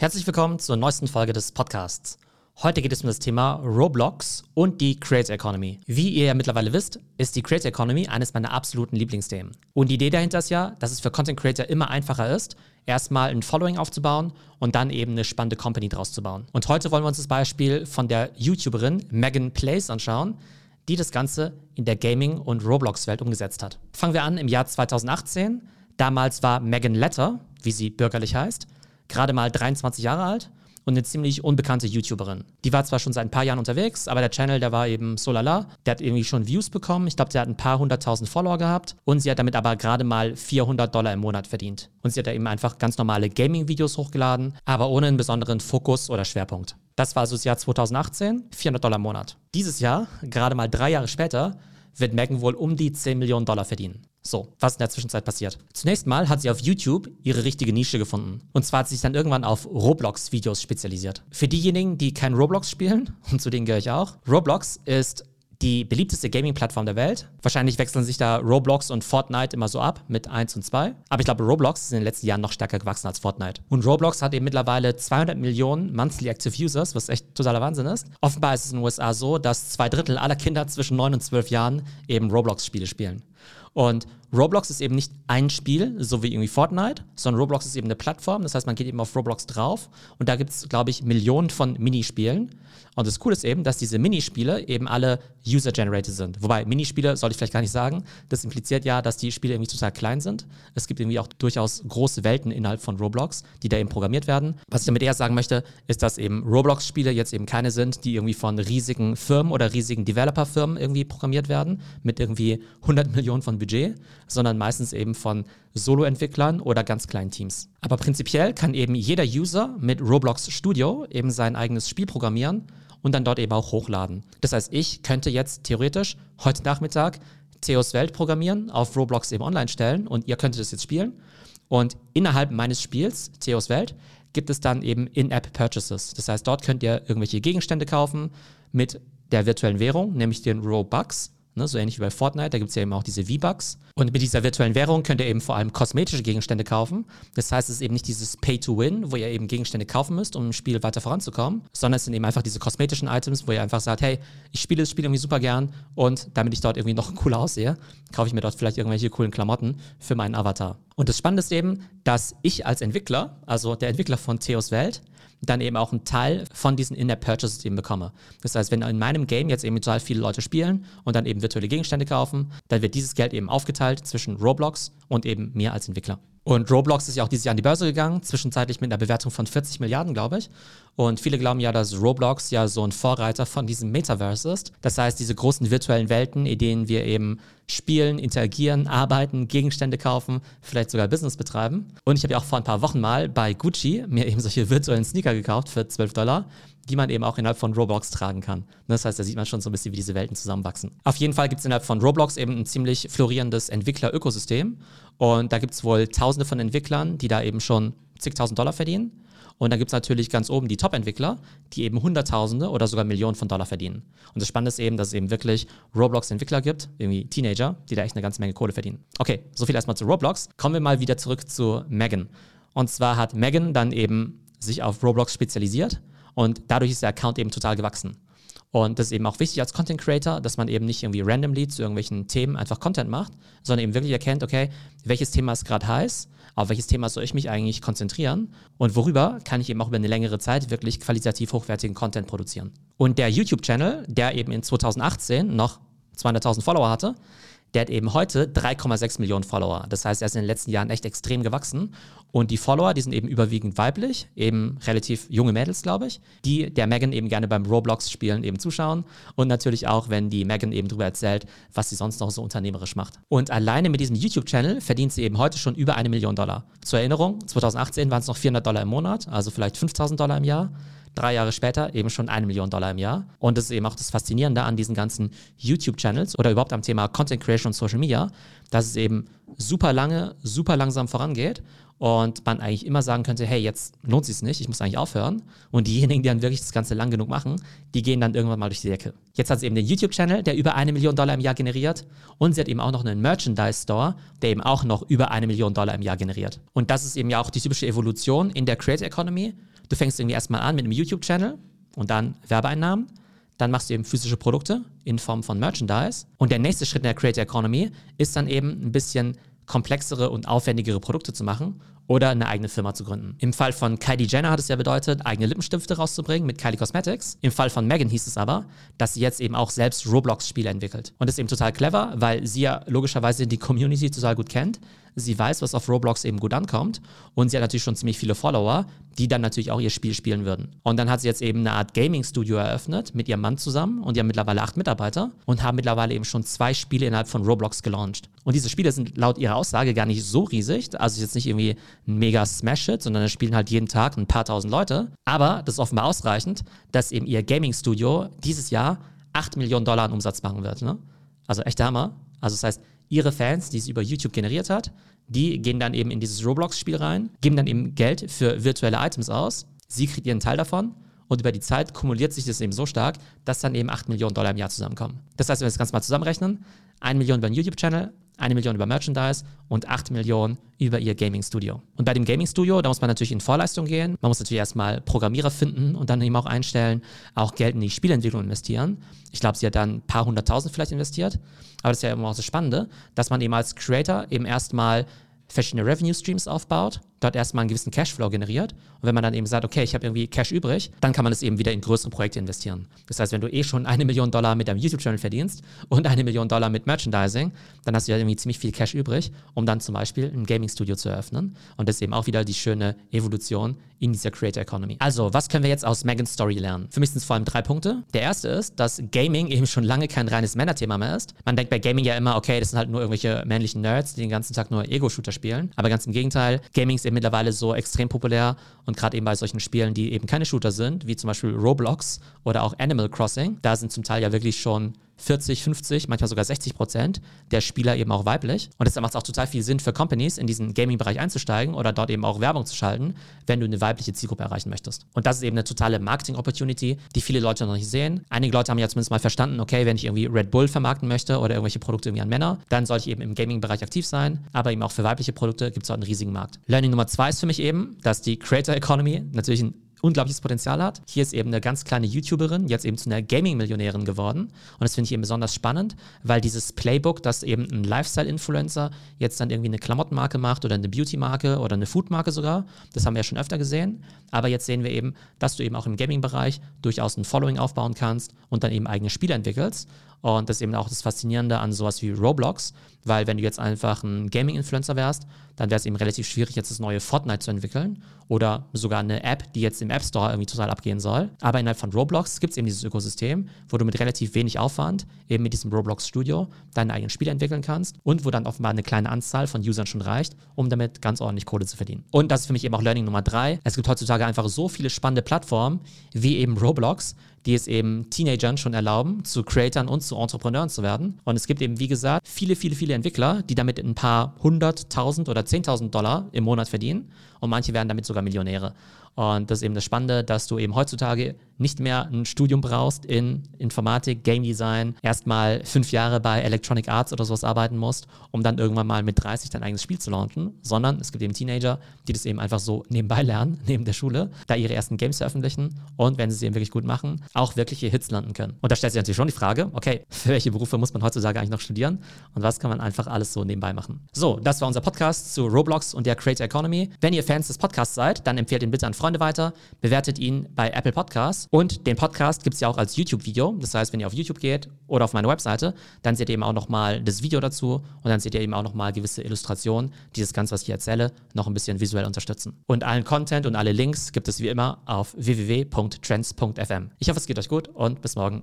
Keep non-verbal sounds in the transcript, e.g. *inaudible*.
Herzlich willkommen zur neuesten Folge des Podcasts. Heute geht es um das Thema Roblox und die Creator Economy. Wie ihr ja mittlerweile wisst, ist die Creator Economy eines meiner absoluten Lieblingsthemen. Und die Idee dahinter ist ja, dass es für Content Creator immer einfacher ist, erstmal ein Following aufzubauen und dann eben eine spannende Company draus zu bauen. Und heute wollen wir uns das Beispiel von der YouTuberin Megan Place anschauen, die das Ganze in der Gaming- und Roblox-Welt umgesetzt hat. Fangen wir an im Jahr 2018. Damals war Megan Letter, wie sie bürgerlich heißt, gerade mal 23 Jahre alt und eine ziemlich unbekannte YouTuberin. Die war zwar schon seit ein paar Jahren unterwegs, aber der Channel, der war eben so lala. Der hat irgendwie schon Views bekommen. Ich glaube, der hat ein paar hunderttausend Follower gehabt und sie hat damit aber gerade mal 400 Dollar im Monat verdient. Und sie hat da eben einfach ganz normale Gaming-Videos hochgeladen, aber ohne einen besonderen Fokus oder Schwerpunkt. Das war also das Jahr 2018, 400 Dollar im Monat. Dieses Jahr, gerade mal drei Jahre später, wird Megan wohl um die 10 Millionen Dollar verdienen. So, was in der Zwischenzeit passiert? Zunächst mal hat sie auf YouTube ihre richtige Nische gefunden. Und zwar hat sie sich dann irgendwann auf Roblox-Videos spezialisiert. Für diejenigen, die kein Roblox spielen, *laughs* und zu denen gehöre ich auch, Roblox ist die beliebteste Gaming-Plattform der Welt. Wahrscheinlich wechseln sich da Roblox und Fortnite immer so ab mit 1 und 2. Aber ich glaube, Roblox ist in den letzten Jahren noch stärker gewachsen als Fortnite. Und Roblox hat eben mittlerweile 200 Millionen Monthly Active Users, was echt totaler Wahnsinn ist. Offenbar ist es in den USA so, dass zwei Drittel aller Kinder zwischen 9 und 12 Jahren eben Roblox-Spiele spielen. Und Roblox ist eben nicht ein Spiel, so wie irgendwie Fortnite, sondern Roblox ist eben eine Plattform. Das heißt, man geht eben auf Roblox drauf und da gibt es, glaube ich, Millionen von Minispielen. Und das Coole ist eben, dass diese Minispiele eben alle User-Generated sind. Wobei Minispiele sollte ich vielleicht gar nicht sagen. Das impliziert ja, dass die Spiele irgendwie total klein sind. Es gibt irgendwie auch durchaus große Welten innerhalb von Roblox, die da eben programmiert werden. Was ich damit eher sagen möchte, ist, dass eben Roblox-Spiele jetzt eben keine sind, die irgendwie von riesigen Firmen oder riesigen Developer-Firmen irgendwie programmiert werden, mit irgendwie 100 Millionen von Budget, sondern meistens eben von Solo-Entwicklern oder ganz kleinen Teams. Aber prinzipiell kann eben jeder User mit Roblox Studio eben sein eigenes Spiel programmieren und dann dort eben auch hochladen. Das heißt, ich könnte jetzt theoretisch heute Nachmittag Theos Welt programmieren, auf Roblox eben online stellen und ihr könntet es jetzt spielen. Und innerhalb meines Spiels, Theos Welt, gibt es dann eben In-App-Purchases. Das heißt, dort könnt ihr irgendwelche Gegenstände kaufen mit der virtuellen Währung, nämlich den Robux. Ne, so ähnlich wie bei Fortnite, da gibt es ja eben auch diese V-Bucks. Und mit dieser virtuellen Währung könnt ihr eben vor allem kosmetische Gegenstände kaufen. Das heißt, es ist eben nicht dieses Pay-to-Win, wo ihr eben Gegenstände kaufen müsst, um im Spiel weiter voranzukommen, sondern es sind eben einfach diese kosmetischen Items, wo ihr einfach sagt, hey, ich spiele das Spiel irgendwie super gern und damit ich dort irgendwie noch cooler aussehe, kaufe ich mir dort vielleicht irgendwelche coolen Klamotten für meinen Avatar. Und das Spannende ist eben, dass ich als Entwickler, also der Entwickler von Theos Welt, dann eben auch einen Teil von diesen In-App-Purchases eben bekomme. Das heißt, wenn in meinem Game jetzt eben total viele Leute spielen und dann eben virtuelle Gegenstände kaufen, dann wird dieses Geld eben aufgeteilt zwischen Roblox und eben mir als Entwickler. Und Roblox ist ja auch dieses Jahr an die Börse gegangen, zwischenzeitlich mit einer Bewertung von 40 Milliarden, glaube ich. Und viele glauben ja, dass Roblox ja so ein Vorreiter von diesem Metaverse ist. Das heißt, diese großen virtuellen Welten, in denen wir eben spielen, interagieren, arbeiten, Gegenstände kaufen, vielleicht sogar Business betreiben. Und ich habe ja auch vor ein paar Wochen mal bei Gucci mir eben solche virtuellen Sneaker gekauft für 12 Dollar die man eben auch innerhalb von Roblox tragen kann. Das heißt, da sieht man schon so ein bisschen, wie diese Welten zusammenwachsen. Auf jeden Fall gibt es innerhalb von Roblox eben ein ziemlich florierendes Entwickler-Ökosystem. Und da gibt es wohl tausende von Entwicklern, die da eben schon zigtausend Dollar verdienen. Und dann gibt es natürlich ganz oben die Top-Entwickler, die eben Hunderttausende oder sogar Millionen von Dollar verdienen. Und das Spannende ist eben, dass es eben wirklich Roblox-Entwickler gibt, irgendwie Teenager, die da echt eine ganze Menge Kohle verdienen. Okay, so viel erstmal zu Roblox. Kommen wir mal wieder zurück zu Megan. Und zwar hat Megan dann eben sich auf Roblox spezialisiert und dadurch ist der Account eben total gewachsen. Und das ist eben auch wichtig als Content Creator, dass man eben nicht irgendwie randomly zu irgendwelchen Themen einfach Content macht, sondern eben wirklich erkennt, okay, welches Thema ist gerade heiß, auf welches Thema soll ich mich eigentlich konzentrieren und worüber kann ich eben auch über eine längere Zeit wirklich qualitativ hochwertigen Content produzieren. Und der YouTube-Channel, der eben in 2018 noch 200.000 Follower hatte, der hat eben heute 3,6 Millionen Follower. Das heißt, er ist in den letzten Jahren echt extrem gewachsen. Und die Follower, die sind eben überwiegend weiblich, eben relativ junge Mädels, glaube ich, die der Megan eben gerne beim Roblox-Spielen eben zuschauen. Und natürlich auch, wenn die Megan eben darüber erzählt, was sie sonst noch so unternehmerisch macht. Und alleine mit diesem YouTube-Channel verdient sie eben heute schon über eine Million Dollar. Zur Erinnerung, 2018 waren es noch 400 Dollar im Monat, also vielleicht 5000 Dollar im Jahr drei Jahre später eben schon eine Million Dollar im Jahr. Und das ist eben auch das Faszinierende an diesen ganzen YouTube-Channels oder überhaupt am Thema Content Creation und Social Media, dass es eben super lange, super langsam vorangeht und man eigentlich immer sagen könnte, hey, jetzt lohnt sich nicht, ich muss eigentlich aufhören. Und diejenigen, die dann wirklich das Ganze lang genug machen, die gehen dann irgendwann mal durch die Decke. Jetzt hat sie eben den YouTube-Channel, der über eine Million Dollar im Jahr generiert. Und sie hat eben auch noch einen Merchandise-Store, der eben auch noch über eine Million Dollar im Jahr generiert. Und das ist eben ja auch die typische Evolution in der Creator Economy Du fängst irgendwie erstmal an mit einem YouTube-Channel und dann Werbeeinnahmen. Dann machst du eben physische Produkte in Form von Merchandise. Und der nächste Schritt in der Creator Economy ist dann eben ein bisschen komplexere und aufwendigere Produkte zu machen oder eine eigene Firma zu gründen. Im Fall von Kylie Jenner hat es ja bedeutet, eigene Lippenstifte rauszubringen mit Kylie Cosmetics. Im Fall von Megan hieß es aber, dass sie jetzt eben auch selbst Roblox-Spiele entwickelt. Und das ist eben total clever, weil sie ja logischerweise die Community total gut kennt. Sie weiß, was auf Roblox eben gut ankommt. Und sie hat natürlich schon ziemlich viele Follower, die dann natürlich auch ihr Spiel spielen würden. Und dann hat sie jetzt eben eine Art Gaming-Studio eröffnet mit ihrem Mann zusammen und die haben mittlerweile acht Mitarbeiter und haben mittlerweile eben schon zwei Spiele innerhalb von Roblox gelauncht. Und diese Spiele sind laut ihrer Aussage gar nicht so riesig. Also jetzt nicht irgendwie ein mega Smash-Hit, sondern da spielen halt jeden Tag ein paar tausend Leute. Aber das ist offenbar ausreichend, dass eben ihr Gaming-Studio dieses Jahr 8 Millionen Dollar an Umsatz machen wird. Ne? Also echt Hammer. Also das heißt, ihre Fans, die sie über YouTube generiert hat, die gehen dann eben in dieses Roblox-Spiel rein, geben dann eben Geld für virtuelle Items aus. Sie kriegt ihren Teil davon und über die Zeit kumuliert sich das eben so stark, dass dann eben 8 Millionen Dollar im Jahr zusammenkommen. Das heißt, wenn wir das Ganze mal zusammenrechnen, 1 Million über einen YouTube-Channel, eine Million über Merchandise und acht Millionen über ihr Gaming-Studio. Und bei dem Gaming-Studio, da muss man natürlich in Vorleistung gehen. Man muss natürlich erstmal Programmierer finden und dann eben auch einstellen, auch Geld in die Spielentwicklung investieren. Ich glaube, sie hat dann ein paar hunderttausend vielleicht investiert. Aber das ist ja immer auch das Spannende, dass man eben als Creator eben erstmal verschiedene Revenue Streams aufbaut, dort erstmal einen gewissen Cashflow generiert. Und wenn man dann eben sagt, okay, ich habe irgendwie Cash übrig, dann kann man es eben wieder in größere Projekte investieren. Das heißt, wenn du eh schon eine Million Dollar mit deinem YouTube-Channel verdienst und eine Million Dollar mit Merchandising, dann hast du ja irgendwie ziemlich viel Cash übrig, um dann zum Beispiel ein Gaming-Studio zu eröffnen. Und das ist eben auch wieder die schöne Evolution in dieser Creator Economy. Also, was können wir jetzt aus Megans Story lernen? Für mich sind es vor allem drei Punkte. Der erste ist, dass Gaming eben schon lange kein reines Männerthema mehr ist. Man denkt bei Gaming ja immer, okay, das sind halt nur irgendwelche männlichen Nerds, die den ganzen Tag nur Ego-Shooter spielen. Aber ganz im Gegenteil, Gaming ist eben mittlerweile so extrem populär und gerade eben bei solchen Spielen, die eben keine Shooter sind, wie zum Beispiel Roblox oder auch Animal Crossing, da sind zum Teil ja wirklich schon 40, 50, manchmal sogar 60 Prozent der Spieler eben auch weiblich. Und deshalb macht es auch total viel Sinn für Companies, in diesen Gaming-Bereich einzusteigen oder dort eben auch Werbung zu schalten, wenn du eine weibliche Zielgruppe erreichen möchtest. Und das ist eben eine totale Marketing-Opportunity, die viele Leute noch nicht sehen. Einige Leute haben ja zumindest mal verstanden, okay, wenn ich irgendwie Red Bull vermarkten möchte oder irgendwelche Produkte irgendwie an Männer, dann sollte ich eben im Gaming-Bereich aktiv sein. Aber eben auch für weibliche Produkte gibt es dort einen riesigen Markt. Learning Nummer zwei ist für mich eben, dass die Creator Economy natürlich ein unglaubliches Potenzial hat. Hier ist eben eine ganz kleine YouTuberin, jetzt eben zu einer Gaming-Millionärin geworden. Und das finde ich eben besonders spannend, weil dieses Playbook, dass eben ein Lifestyle-Influencer jetzt dann irgendwie eine Klamottenmarke macht oder eine Beauty-Marke oder eine Food-Marke sogar, das haben wir ja schon öfter gesehen. Aber jetzt sehen wir eben, dass du eben auch im Gaming-Bereich durchaus ein Following aufbauen kannst und dann eben eigene Spiele entwickelst. Und das ist eben auch das Faszinierende an sowas wie Roblox, weil wenn du jetzt einfach ein Gaming-Influencer wärst, dann wäre es eben relativ schwierig, jetzt das neue Fortnite zu entwickeln oder sogar eine App, die jetzt im App Store irgendwie total abgehen soll. Aber innerhalb von Roblox gibt es eben dieses Ökosystem, wo du mit relativ wenig Aufwand eben mit diesem Roblox Studio deine eigenen Spiele entwickeln kannst und wo dann offenbar eine kleine Anzahl von Usern schon reicht, um damit ganz ordentlich Kohle zu verdienen. Und das ist für mich eben auch Learning Nummer drei. Es gibt heutzutage einfach so viele spannende Plattformen wie eben Roblox, die es eben Teenagern schon erlauben, zu Creatern und zu Entrepreneuren zu werden. Und es gibt eben, wie gesagt, viele, viele, viele Entwickler, die damit ein paar hunderttausend oder zehntausend Dollar im Monat verdienen. Und manche werden damit sogar Millionäre. Und das ist eben das Spannende, dass du eben heutzutage nicht mehr ein Studium brauchst in Informatik, Game Design, erstmal fünf Jahre bei Electronic Arts oder sowas arbeiten musst, um dann irgendwann mal mit 30 dein eigenes Spiel zu launchen, sondern es gibt eben Teenager, die das eben einfach so nebenbei *laughs* lernen, neben der Schule, da ihre ersten Games veröffentlichen und wenn sie es eben wirklich gut machen, auch wirkliche Hits landen können. Und da stellt sich natürlich schon die Frage, okay, für *laughs* welche Berufe muss man heutzutage eigentlich noch studieren und was kann man einfach alles so nebenbei machen? So, das war unser Podcast zu Roblox und der Creator Economy. Wenn ihr Fans des Podcasts seid, dann empfehlt ihn bitte an Freunde weiter, bewertet ihn bei Apple Podcasts und den Podcast gibt es ja auch als YouTube-Video. Das heißt, wenn ihr auf YouTube geht oder auf meine Webseite, dann seht ihr eben auch nochmal das Video dazu und dann seht ihr eben auch nochmal gewisse Illustrationen, die das Ganze, was ich hier erzähle, noch ein bisschen visuell unterstützen. Und allen Content und alle Links gibt es wie immer auf www.trends.fm. Ich hoffe, es geht euch gut und bis morgen.